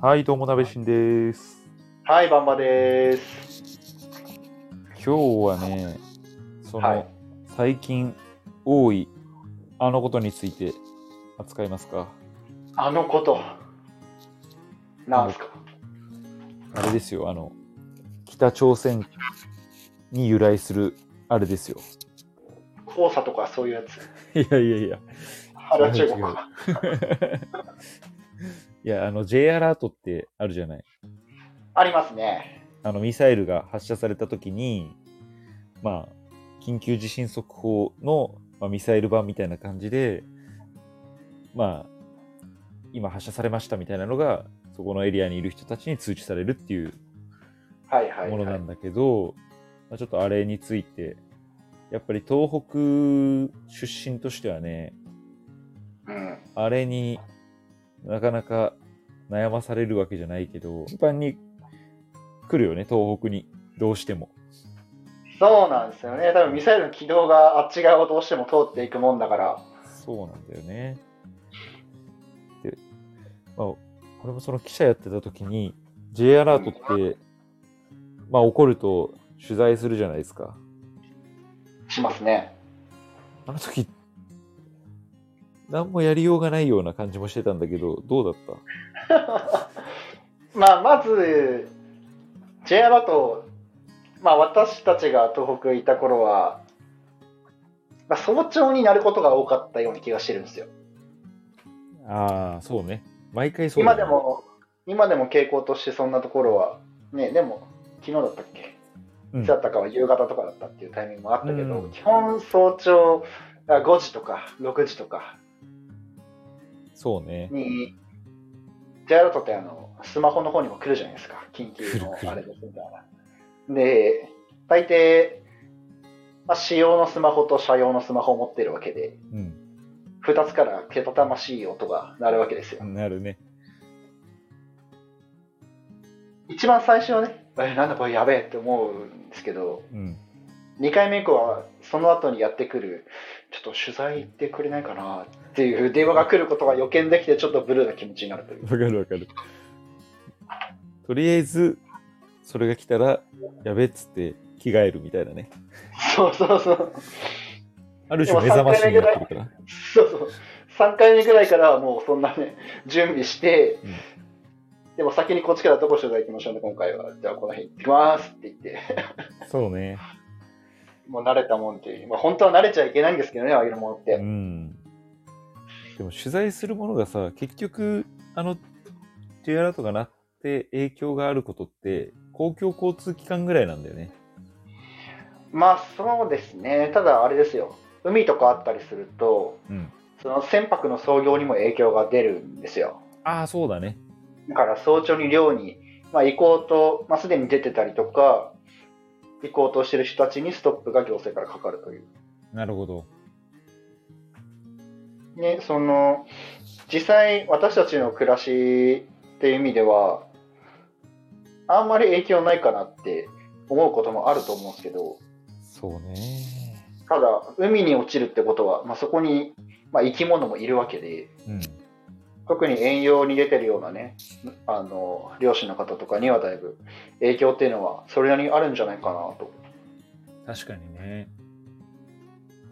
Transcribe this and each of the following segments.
はい、どうも、なべしんです。はい、バンバです。今日はね、その、はい最近多いあのことについて扱いますか？あのこと。なんすか？あれですよ、あの、北朝鮮に由来するあれですよ。黄砂とかそういうやつ。いやいやいや。あれは中国か。いや、あの、J アラートってあるじゃない？ありますね。あの、ミサイルが発射されたときに、まあ、緊急地震速報の、まあ、ミサイル版みたいな感じで、まあ、今発射されましたみたいなのが、そこのエリアにいる人たちに通知されるっていうものはい。なんだけど、まあ、ちょっとあれについて、やっぱり東北出身としてはね、うん。あれになかなか悩まされるわけじゃないけど、頻繁に来るよね、東北に。どうしても。そうなんですよね。多分ミサイルの軌道があっち側をどうしても通っていくもんだから。そうなんだよね。で、まあ、俺もその記者やってた時に、J アラートって、まあ起こると取材するじゃないですか。しますね。あの時、何もやりようがないような感じもしてたんだけど、どうだった？まあ、まず、J アラート、まあ私たちが東北いた頃は、まあ、早朝になることが多かったような気がしてるんですよ。ああ、そうね。毎回そうだね今で。も、今でも傾向としてそんなところは、ね、でも、昨日だったっけ？うんいつだったかは夕方とかだったっていうタイミングもあったけど、うん基本早朝あ5時とか6時とかそうね。に J アラートってあのスマホの方にも来るじゃないですか緊急のあれですみたいなで大抵、まあ、私用のスマホと社用のスマホを持ってるわけでうん。2つからけたたましい音が鳴るわけですよなるね。一番最初はねえなんだこれやべえって思うんですけどうん。2回目以降はその後にやってくるちょっと取材行ってくれないかなっていう電話が来ることが予見できてちょっとブルーな気持ちになるというわかるわかる。とりあえず、それが来たら、やべっつって着替えるみたいなね。そうそうそうある種目覚ましになってるから。そうそう3回目ぐらいからはもうそんなね準備して、うんでも先にこっちからどこ取材行きましょうね今回はじゃあこの辺行ってきますって言ってそうね。もう慣れたもんで、まあ、本当は慣れちゃいけないんですけどねああいうものって、うん。でも取材するものがさ、結局、あの、J アラートが鳴って影響があることって、公共交通機関ぐらいなんだよね。まあそうですねただあれですよ海とかあったりするとうん。その船舶の操業にも影響が出るんですよああ、そうだね。だから早朝に漁に、まあ、行こうと、まあ、すでに出てたりとか行こうとしてる人たちにストップが行政からかかるというなるほど。ね、その実際私たちの暮らしっていう意味ではあんまり影響ないかなって思うこともあると思うんですけどそうね。ただ海に落ちるってことは、まあ、そこに、まあ、生き物もいるわけでうん。特に遠洋に出てるようなねあの漁師の方とかにはだいぶ影響っていうのはそれなりにあるんじゃないかなと確かにね。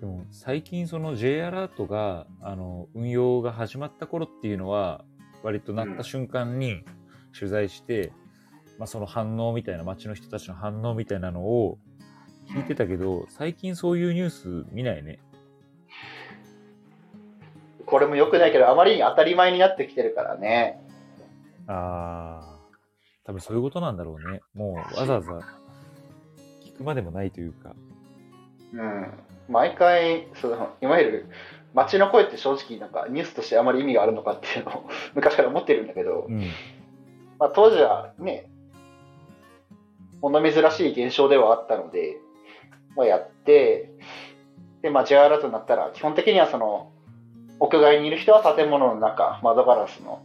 でも最近その J アラートがあの運用が始まった頃っていうのは割となった瞬間に取材して、まあ、その反応みたいな街の人たちの反応みたいなのを聞いてたけど最近そういうニュース見ないね。これも良くないけどあまりに当たり前になってきてるからねああ多分そういうことなんだろうね。もうわざわざ聞くまでもないというか。うん、毎回そのいわゆる街の声って正直なんかニュースとしてあまり意味があるのかっていうのを昔から思ってるんだけど、うん。まあ、当時はね物珍しい現象ではあったので、まあ、やってで、まあ、J アラートになったら基本的にはその屋外にいる人は建物の中窓ガラスの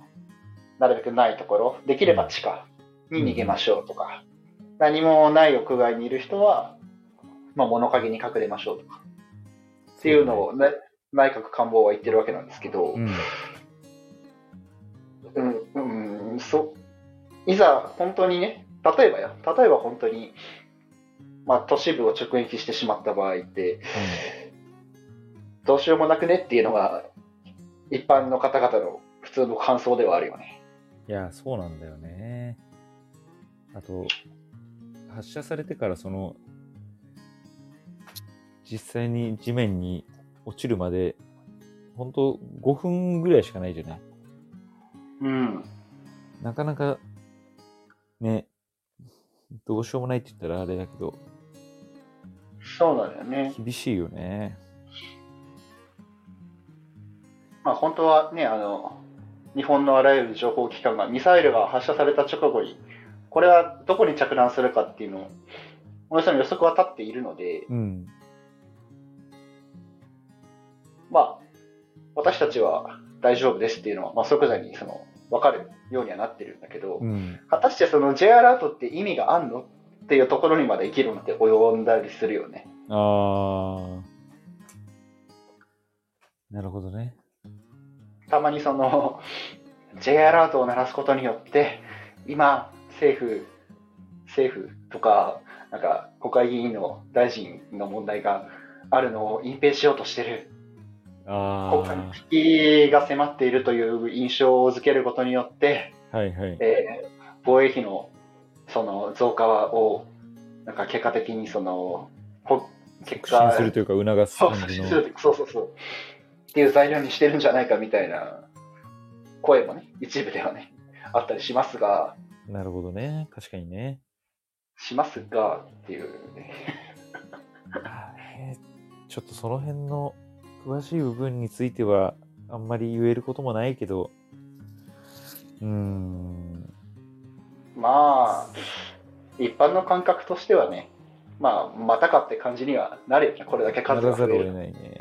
なるべくないところできれば地下に逃げましょうとか、何もない屋外にいる人は、まあ、物陰に隠れましょうとかっていうのを、ね、内閣官房は言ってるわけなんですけど、うん。うん、うん、そいざ本当にね、例えばよ、例えば本当に、まあ、都市部を直撃してしまった場合って、どうしようもなくねっていうのが、一般の方々の普通の感想ではあるよね。いや、そうなんだよね。あと、発射されてからその、実際に地面に落ちるまで、本当5分ぐらいしかないじゃないうん。なかなか、ね、どうしようもないって言ったらあれだけど、そうだよね。厳しいよね。まあ、本当はね、あの、日本のあらゆる情報機関がミサイルが発射された直後に、これはどこに着弾するかっていうのを、およその予測は立っているので、うん。まあ、私たちは大丈夫ですっていうのは、まあ、即座にその分かるようにはなってるんだけど、うん。果たしてその J アラートって意味があんのっていうところにまで議論って及んだりするよね。あー。なるほどね。たまにその J アラートを鳴らすことによって、今、政府、政府とか、なんか国会議員の大臣の問題があるのを隠蔽しようとしてる。国家にあ危機が迫っているという印象をづけることによって、ー。はいはい。えー防衛費のその増加をなんか結果的にそのほ結促進するというか促すそう感じの。そうそうそうっていう材料にしてるんじゃないかみたいな声もね一部ではねあったりしますがなるほどね。確かにね。しますがっていうねちょっとその辺の詳しい部分についてはあんまり言えることもないけど、うーん、まあ一般の感覚としてはねまあまたかって感じにはなるよねこれだけなら数が増えるざるを得ないね。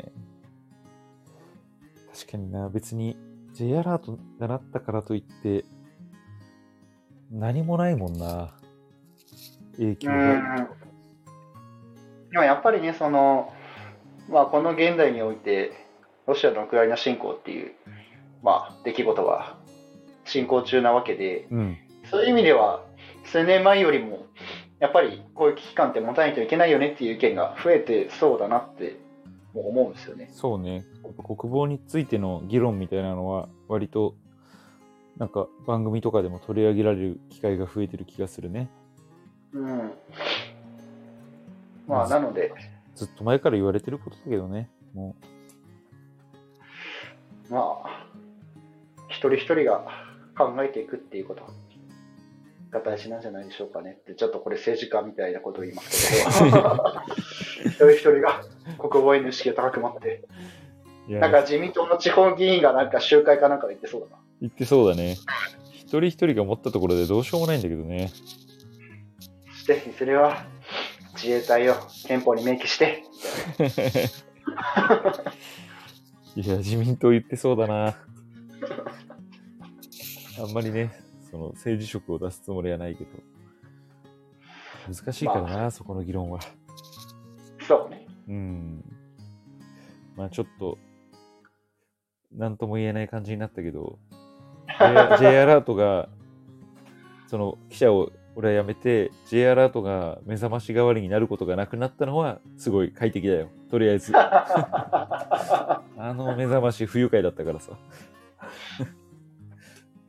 確かにな、別に J アラートが鳴ったからといって、何もないもんな。影響うが。んでもやっぱりね、その、まあ、この現代において、ロシアのウクライナ侵攻っていう、まあ、出来事は進行中なわけで、うん。そういう意味では、数年前よりも、やっぱりこういう危機感って持たないといけないよねっていう意見が増えてそうだなっても思うんですよね。そうね。国防についての議論みたいなのは、割と、なんか番組とかでも取り上げられる機会が増えてる気がするね。うん。まあ、なので、ずっと前から言われてることだけどね。もまあ、一人一人が考えていくっていうことが大事なんじゃないでしょうかねって、ちょっとこれ政治家みたいなことを言いますけど、一人一人が国防への意識を高く持って、なんか自民党の地方議員がなんか集会かなんかで言ってそうだな。言ってそうだね。一人一人が持ったところでどうしようもないんだけどね。そして、いずれは自衛隊を憲法に明記して、いや、自民党言ってそうだな。あんまりね、その政治色を出すつもりはないけど。難しいからな、そこの議論は。そうん。まあちょっと、なんとも言えない感じになったけど、J, J アラートが、その記者を俺は辞めて、J アラートが目覚まし代わりになることがなくなったのは、すごい快適だよ。とりあえず。あの目覚まし不愉快だったからさ。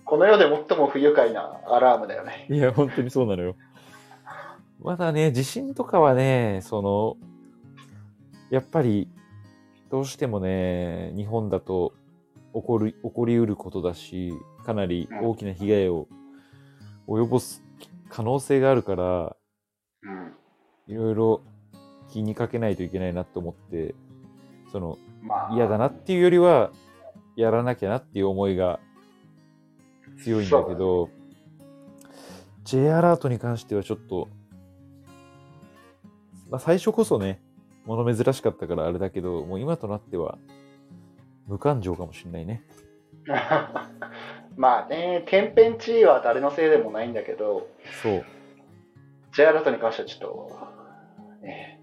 この世で最も不愉快なアラームだよね。いや、本当にそうなのよ。まだね、地震とかはね、その、やっぱり、どうしてもね、日本だと起こる、起こりうることだし、かなり大きな被害を及ぼす可能性があるから、うん。いろいろ気にかけないといけないなと思って、その、まあ、嫌だなっていうよりは、やらなきゃなっていう思いが強いんだけど、J アラートに関してはちょっと、まあ、最初こそね、物珍しかったからあれだけど、もう今となっては無感情かもしれないね。まあね、天変地異は誰のせいでもないんだけど、そう。J アラートに関してはちょっと、ね、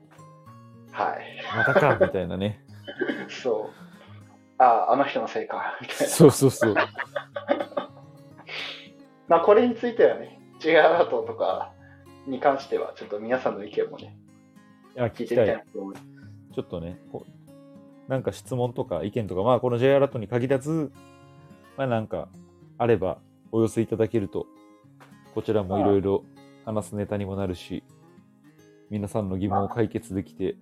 はい。またか、みたいなね。そう。ああ、あの人のせいか、みたいな。そうそうそう。まあ、これについてはね、J アラートとかに関しては、ちょっと皆さんの意見もね、いや、聞きたい。ちょっとね、なんか質問とか意見とか、まあ、この J アラートに限らず、まあ、なんか、あればお寄せいただけると、こちらもいろいろ話すネタにもなるし、皆さんの疑問を解決できて、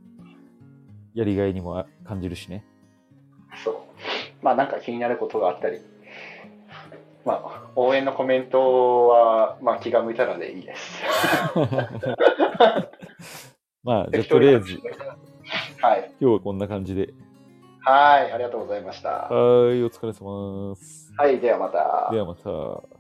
やりがいにもあ感じるしね。そう。まあなんか気になることがあったり、まあ応援のコメントは、まあ気が向いたらでいいです。まあ、じゃあとりあえず、はい。今日はこんな感じで。はい、ありがとうございました。はーい、お疲れ様です。はい、ではまた。ではまた。